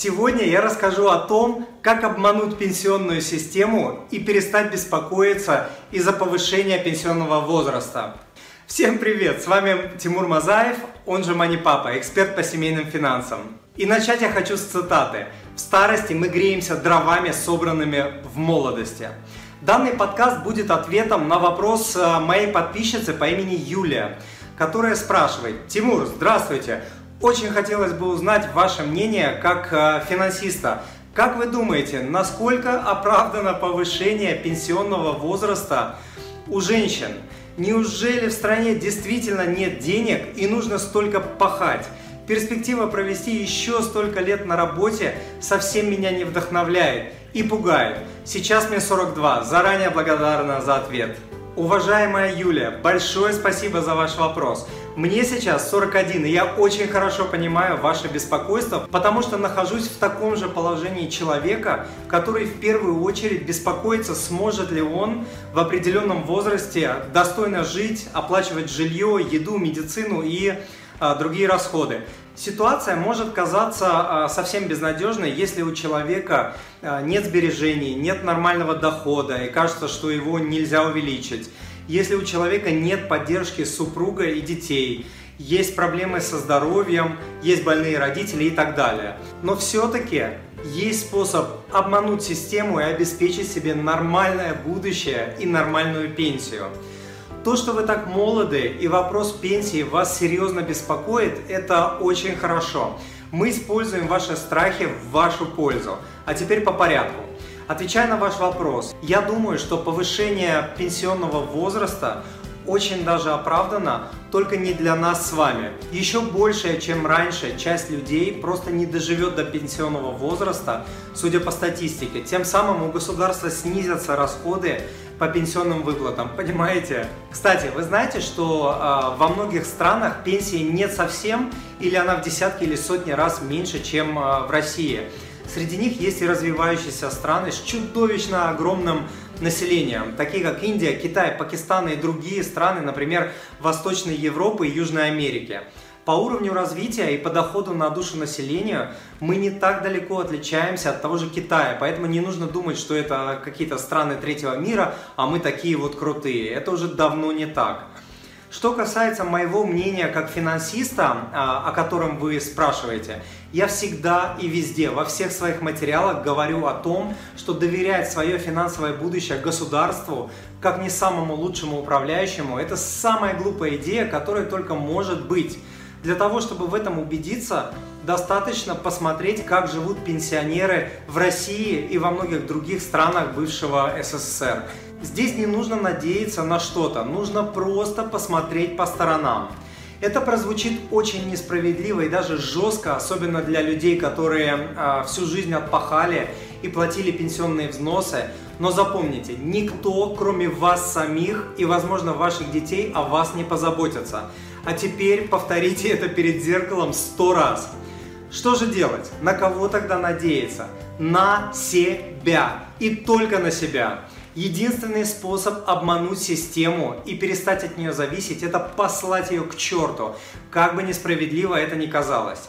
Сегодня я расскажу о том, как обмануть пенсионную систему и перестать беспокоиться из-за повышения пенсионного возраста. Всем привет! С вами Тимур Мазаев, он же Мани Папа, эксперт по семейным финансам. И начать я хочу с цитаты. В старости мы греемся дровами, собранными в молодости. Данный подкаст будет ответом на вопрос э, моей подписчицы по имени Юлия, которая спрашивает, Тимур, здравствуйте, очень хотелось бы узнать ваше мнение как э, финансиста. Как вы думаете, насколько оправдано повышение пенсионного возраста у женщин? Неужели в стране действительно нет денег и нужно столько пахать? Перспектива провести еще столько лет на работе совсем меня не вдохновляет и пугает. Сейчас мне 42, заранее благодарна за ответ. Уважаемая Юлия, большое спасибо за ваш вопрос. Мне сейчас 41, и я очень хорошо понимаю ваше беспокойство, потому что нахожусь в таком же положении человека, который в первую очередь беспокоится, сможет ли он в определенном возрасте достойно жить, оплачивать жилье, еду, медицину и а, другие расходы. Ситуация может казаться а, совсем безнадежной, если у человека а, нет сбережений, нет нормального дохода и кажется, что его нельзя увеличить. Если у человека нет поддержки супруга и детей, есть проблемы со здоровьем, есть больные родители и так далее. Но все-таки есть способ обмануть систему и обеспечить себе нормальное будущее и нормальную пенсию. То, что вы так молоды и вопрос пенсии вас серьезно беспокоит, это очень хорошо. Мы используем ваши страхи в вашу пользу. А теперь по порядку. Отвечая на ваш вопрос, я думаю, что повышение пенсионного возраста очень даже оправдано, только не для нас с вами. Еще большая, чем раньше, часть людей просто не доживет до пенсионного возраста, судя по статистике. Тем самым у государства снизятся расходы по пенсионным выплатам, понимаете? Кстати, вы знаете, что э, во многих странах пенсии нет совсем, или она в десятки или сотни раз меньше, чем э, в России. Среди них есть и развивающиеся страны с чудовищно огромным населением, такие как Индия, Китай, Пакистан и другие страны, например, Восточной Европы и Южной Америки. По уровню развития и по доходу на душу населения мы не так далеко отличаемся от того же Китая, поэтому не нужно думать, что это какие-то страны третьего мира, а мы такие вот крутые. Это уже давно не так. Что касается моего мнения как финансиста, а, о котором вы спрашиваете, я всегда и везде, во всех своих материалах говорю о том, что доверять свое финансовое будущее государству, как не самому лучшему управляющему, это самая глупая идея, которая только может быть. Для того, чтобы в этом убедиться, достаточно посмотреть, как живут пенсионеры в России и во многих других странах бывшего СССР. Здесь не нужно надеяться на что-то, нужно просто посмотреть по сторонам. Это прозвучит очень несправедливо и даже жестко, особенно для людей, которые э, всю жизнь отпахали и платили пенсионные взносы. Но запомните, никто, кроме вас самих и, возможно, ваших детей, о вас не позаботится. А теперь повторите это перед зеркалом сто раз. Что же делать? На кого тогда надеяться? На себя. И только на себя. Единственный способ обмануть систему и перестать от нее зависеть – это послать ее к черту, как бы несправедливо это ни казалось.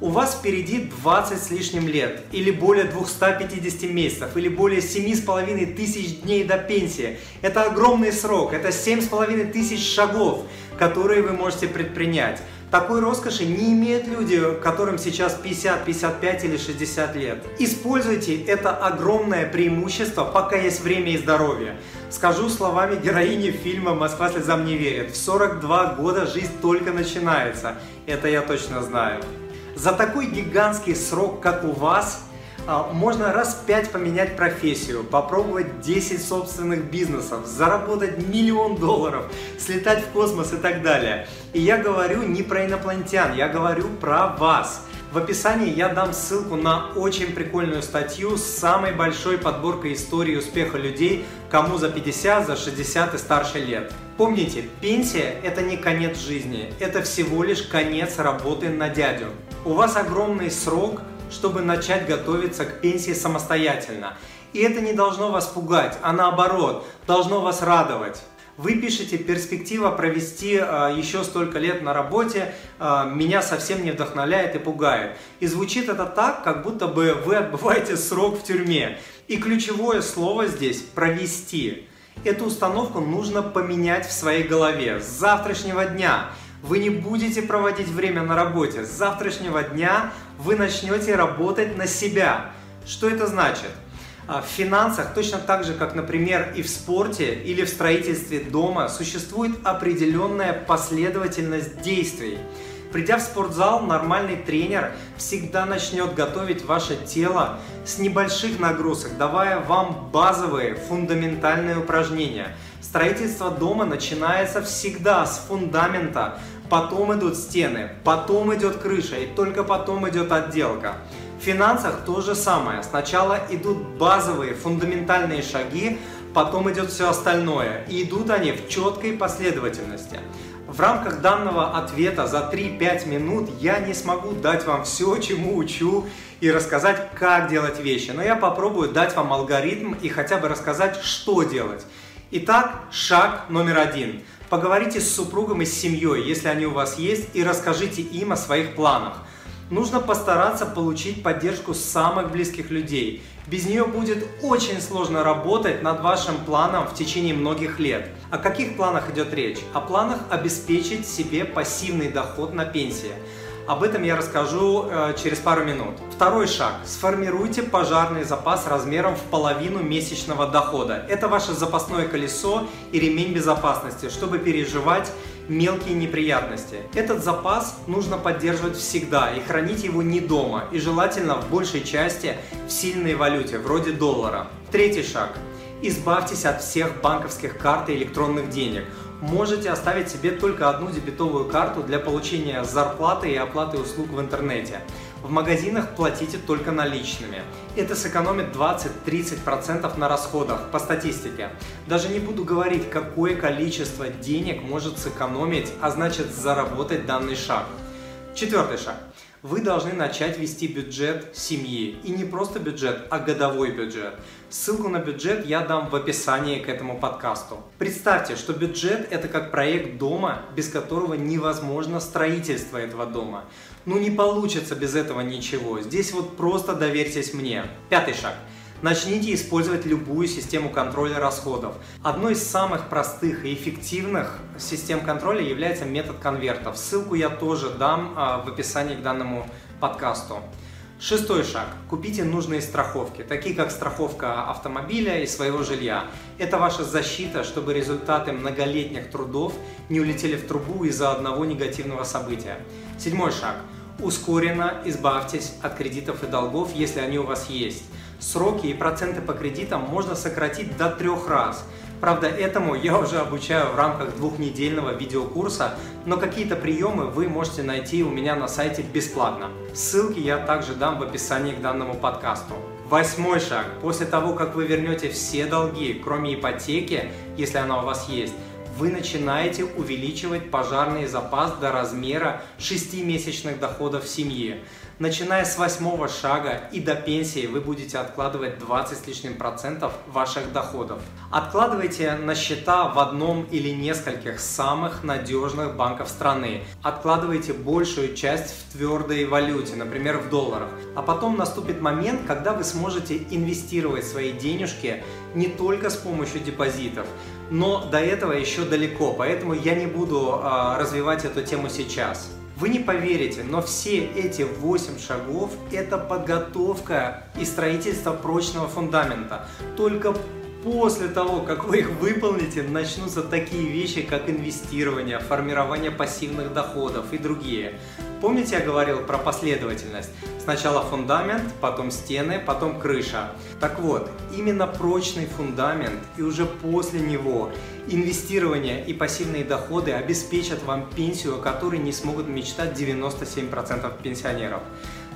У вас впереди 20 с лишним лет, или более 250 месяцев, или более 7,5 тысяч дней до пенсии. Это огромный срок, это 7,5 тысяч шагов, которые вы можете предпринять. Такой роскоши не имеют люди, которым сейчас 50, 55 или 60 лет. Используйте это огромное преимущество, пока есть время и здоровье. Скажу словами героини фильма «Москва слезам не верит». В 42 года жизнь только начинается. Это я точно знаю. За такой гигантский срок, как у вас, можно раз пять поменять профессию, попробовать 10 собственных бизнесов, заработать миллион долларов, слетать в космос и так далее. И я говорю не про инопланетян, я говорю про вас. В описании я дам ссылку на очень прикольную статью с самой большой подборкой истории успеха людей, кому за 50, за 60 и старше лет. Помните, пенсия – это не конец жизни, это всего лишь конец работы на дядю. У вас огромный срок, чтобы начать готовиться к пенсии самостоятельно. И это не должно вас пугать, а наоборот, должно вас радовать. Вы пишете перспектива провести э, еще столько лет на работе, э, меня совсем не вдохновляет и пугает. И звучит это так, как будто бы вы отбываете срок в тюрьме. И ключевое слово здесь – провести. Эту установку нужно поменять в своей голове с завтрашнего дня. Вы не будете проводить время на работе. С завтрашнего дня вы начнете работать на себя. Что это значит? А, в финансах, точно так же, как, например, и в спорте или в строительстве дома, существует определенная последовательность действий. Придя в спортзал, нормальный тренер всегда начнет готовить ваше тело с небольших нагрузок, давая вам базовые, фундаментальные упражнения. Строительство дома начинается всегда с фундамента, потом идут стены, потом идет крыша и только потом идет отделка. В финансах то же самое. Сначала идут базовые, фундаментальные шаги, потом идет все остальное. И идут они в четкой последовательности. В рамках данного ответа за 3-5 минут я не смогу дать вам все, чему учу и рассказать, как делать вещи. Но я попробую дать вам алгоритм и хотя бы рассказать, что делать. Итак, шаг номер один. Поговорите с супругом и с семьей, если они у вас есть, и расскажите им о своих планах нужно постараться получить поддержку самых близких людей. Без нее будет очень сложно работать над вашим планом в течение многих лет. О каких планах идет речь? О планах обеспечить себе пассивный доход на пенсии. Об этом я расскажу э, через пару минут. Второй шаг. Сформируйте пожарный запас размером в половину месячного дохода. Это ваше запасное колесо и ремень безопасности, чтобы переживать мелкие неприятности. Этот запас нужно поддерживать всегда и хранить его не дома, и желательно в большей части в сильной валюте, вроде доллара. Третий шаг. Избавьтесь от всех банковских карт и электронных денег. Можете оставить себе только одну дебетовую карту для получения зарплаты и оплаты услуг в интернете. В магазинах платите только наличными. Это сэкономит 20-30% на расходах по статистике. Даже не буду говорить, какое количество денег может сэкономить, а значит заработать данный шаг. Четвертый шаг. Вы должны начать вести бюджет семьи. И не просто бюджет, а годовой бюджет. Ссылку на бюджет я дам в описании к этому подкасту. Представьте, что бюджет это как проект дома, без которого невозможно строительство этого дома. Ну не получится без этого ничего. Здесь вот просто доверьтесь мне. Пятый шаг. Начните использовать любую систему контроля расходов. Одной из самых простых и эффективных систем контроля является метод конвертов. Ссылку я тоже дам а, в описании к данному подкасту. Шестой шаг. Купите нужные страховки, такие как страховка автомобиля и своего жилья. Это ваша защита, чтобы результаты многолетних трудов не улетели в трубу из-за одного негативного события. Седьмой шаг. Ускоренно избавьтесь от кредитов и долгов, если они у вас есть. Сроки и проценты по кредитам можно сократить до трех раз. Правда, этому я уже обучаю в рамках двухнедельного видеокурса, но какие-то приемы вы можете найти у меня на сайте бесплатно. Ссылки я также дам в описании к данному подкасту. Восьмой шаг. После того, как вы вернете все долги, кроме ипотеки, если она у вас есть, вы начинаете увеличивать пожарный запас до размера 6-месячных доходов семьи. Начиная с восьмого шага и до пенсии вы будете откладывать 20 с лишним процентов ваших доходов. Откладывайте на счета в одном или нескольких самых надежных банков страны. Откладывайте большую часть в твердой валюте, например в долларах. А потом наступит момент, когда вы сможете инвестировать свои денежки не только с помощью депозитов, но до этого еще далеко, поэтому я не буду э, развивать эту тему сейчас. Вы не поверите, но все эти 8 шагов – это подготовка и строительство прочного фундамента. Только после того, как вы их выполните, начнутся такие вещи, как инвестирование, формирование пассивных доходов и другие. Помните, я говорил про последовательность? Сначала фундамент, потом стены, потом крыша. Так вот, именно прочный фундамент и уже после него инвестирование и пассивные доходы обеспечат вам пенсию, о которой не смогут мечтать 97% пенсионеров.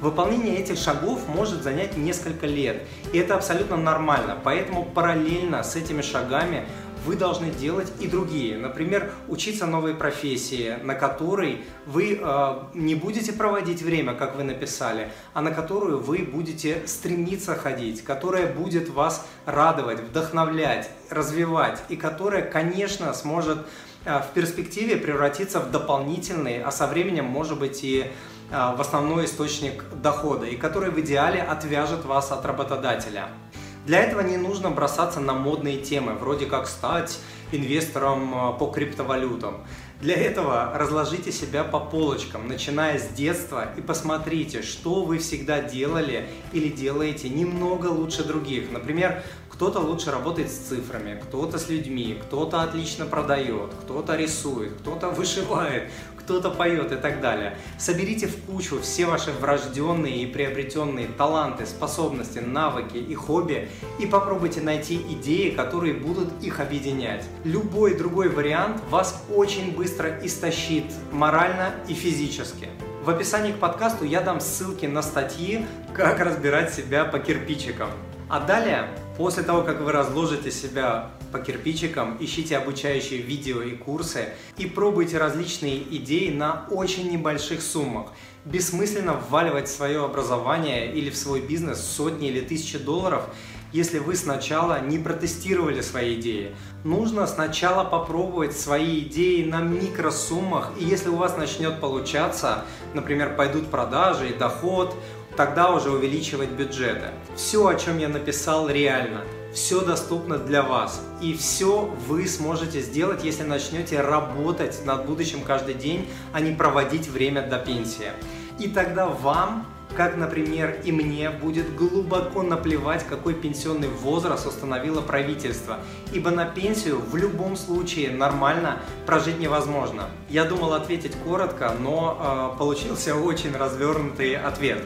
Выполнение этих шагов может занять несколько лет, и это абсолютно нормально, поэтому параллельно с этими шагами вы должны делать и другие. Например, учиться новой профессии, на которой вы э, не будете проводить время, как вы написали, а на которую вы будете стремиться ходить, которая будет вас радовать, вдохновлять, развивать и которая, конечно, сможет э, в перспективе превратиться в дополнительный, а со временем, может быть, и э, в основной источник дохода, и который в идеале отвяжет вас от работодателя. Для этого не нужно бросаться на модные темы, вроде как стать инвестором а, по криптовалютам. Для этого разложите себя по полочкам, начиная с детства, и посмотрите, что вы всегда делали или делаете немного лучше других. Например, кто-то лучше работает с цифрами, кто-то с людьми, кто-то отлично продает, кто-то рисует, кто-то вышивает, кто-то поет и так далее. Соберите в кучу все ваши врожденные и приобретенные таланты, способности, навыки и хобби и попробуйте найти идеи, которые будут их объединять. Любой другой вариант вас очень быстро истощит морально и физически. В описании к подкасту я дам ссылки на статьи, как разбирать себя по кирпичикам. А далее, после того, как вы разложите себя по кирпичикам, ищите обучающие видео и курсы и пробуйте различные идеи на очень небольших суммах. Бессмысленно вваливать в свое образование или в свой бизнес сотни или тысячи долларов, если вы сначала не протестировали свои идеи. Нужно сначала попробовать свои идеи на микросуммах, и если у вас начнет получаться, например, пойдут продажи и доход, тогда уже увеличивать бюджеты. Все, о чем я написал, реально все доступно для вас. И все вы сможете сделать, если начнете работать над будущим каждый день, а не проводить время до пенсии. И тогда вам как, например, и мне будет глубоко наплевать, какой пенсионный возраст установило правительство, ибо на пенсию в любом случае нормально прожить невозможно. Я думал ответить коротко, но э, получился очень развернутый ответ.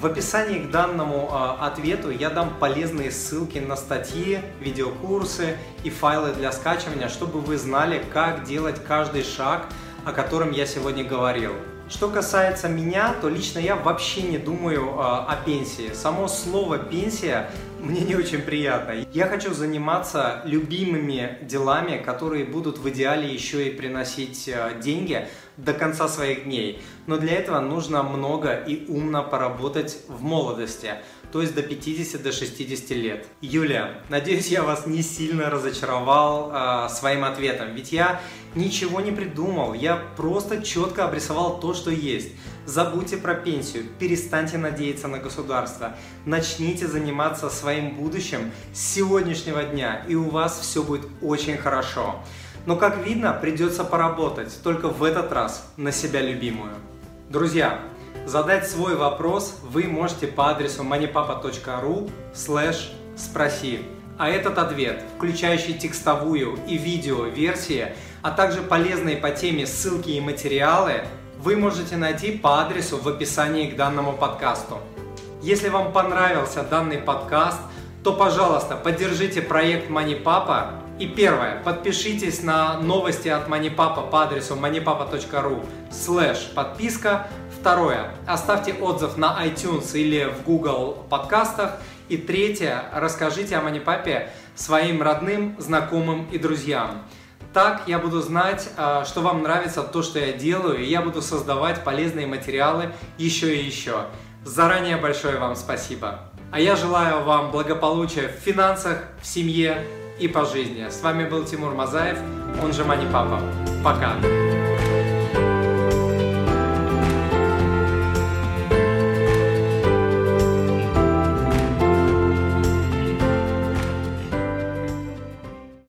В описании к данному э, ответу я дам полезные ссылки на статьи, видеокурсы и файлы для скачивания, чтобы вы знали, как делать каждый шаг, о котором я сегодня говорил. Что касается меня, то лично я вообще не думаю э, о пенсии. Само слово пенсия мне не очень приятно. Я хочу заниматься любимыми делами, которые будут в идеале еще и приносить э, деньги до конца своих дней. Но для этого нужно много и умно поработать в молодости, то есть до 50 до 60 лет. Юлия, надеюсь, я вас не сильно разочаровал э, своим ответом, ведь я ничего не придумал, я просто четко обрисовал то, что есть. Забудьте про пенсию, перестаньте надеяться на государство, начните заниматься своим будущим с сегодняшнего дня, и у вас все будет очень хорошо. Но, как видно, придется поработать, только в этот раз на себя любимую. Друзья, задать свой вопрос вы можете по адресу moneypapa.ru slash спроси. А этот ответ, включающий текстовую и видео версии, а также полезные по теме ссылки и материалы, вы можете найти по адресу в описании к данному подкасту. Если вам понравился данный подкаст, то, пожалуйста, поддержите проект MoneyPapa и первое, подпишитесь на новости от MoneyPapa по адресу moneypapa.ru слэш подписка. Второе, оставьте отзыв на iTunes или в Google подкастах. И третье, расскажите о MoneyPapa своим родным, знакомым и друзьям. Так я буду знать, а, что вам нравится то, что я делаю, и я буду создавать полезные материалы еще и еще. Заранее большое вам спасибо. А я желаю вам благополучия в финансах, в семье и по жизни. С вами был Тимур Мазаев, он же Мани Папа. Пока!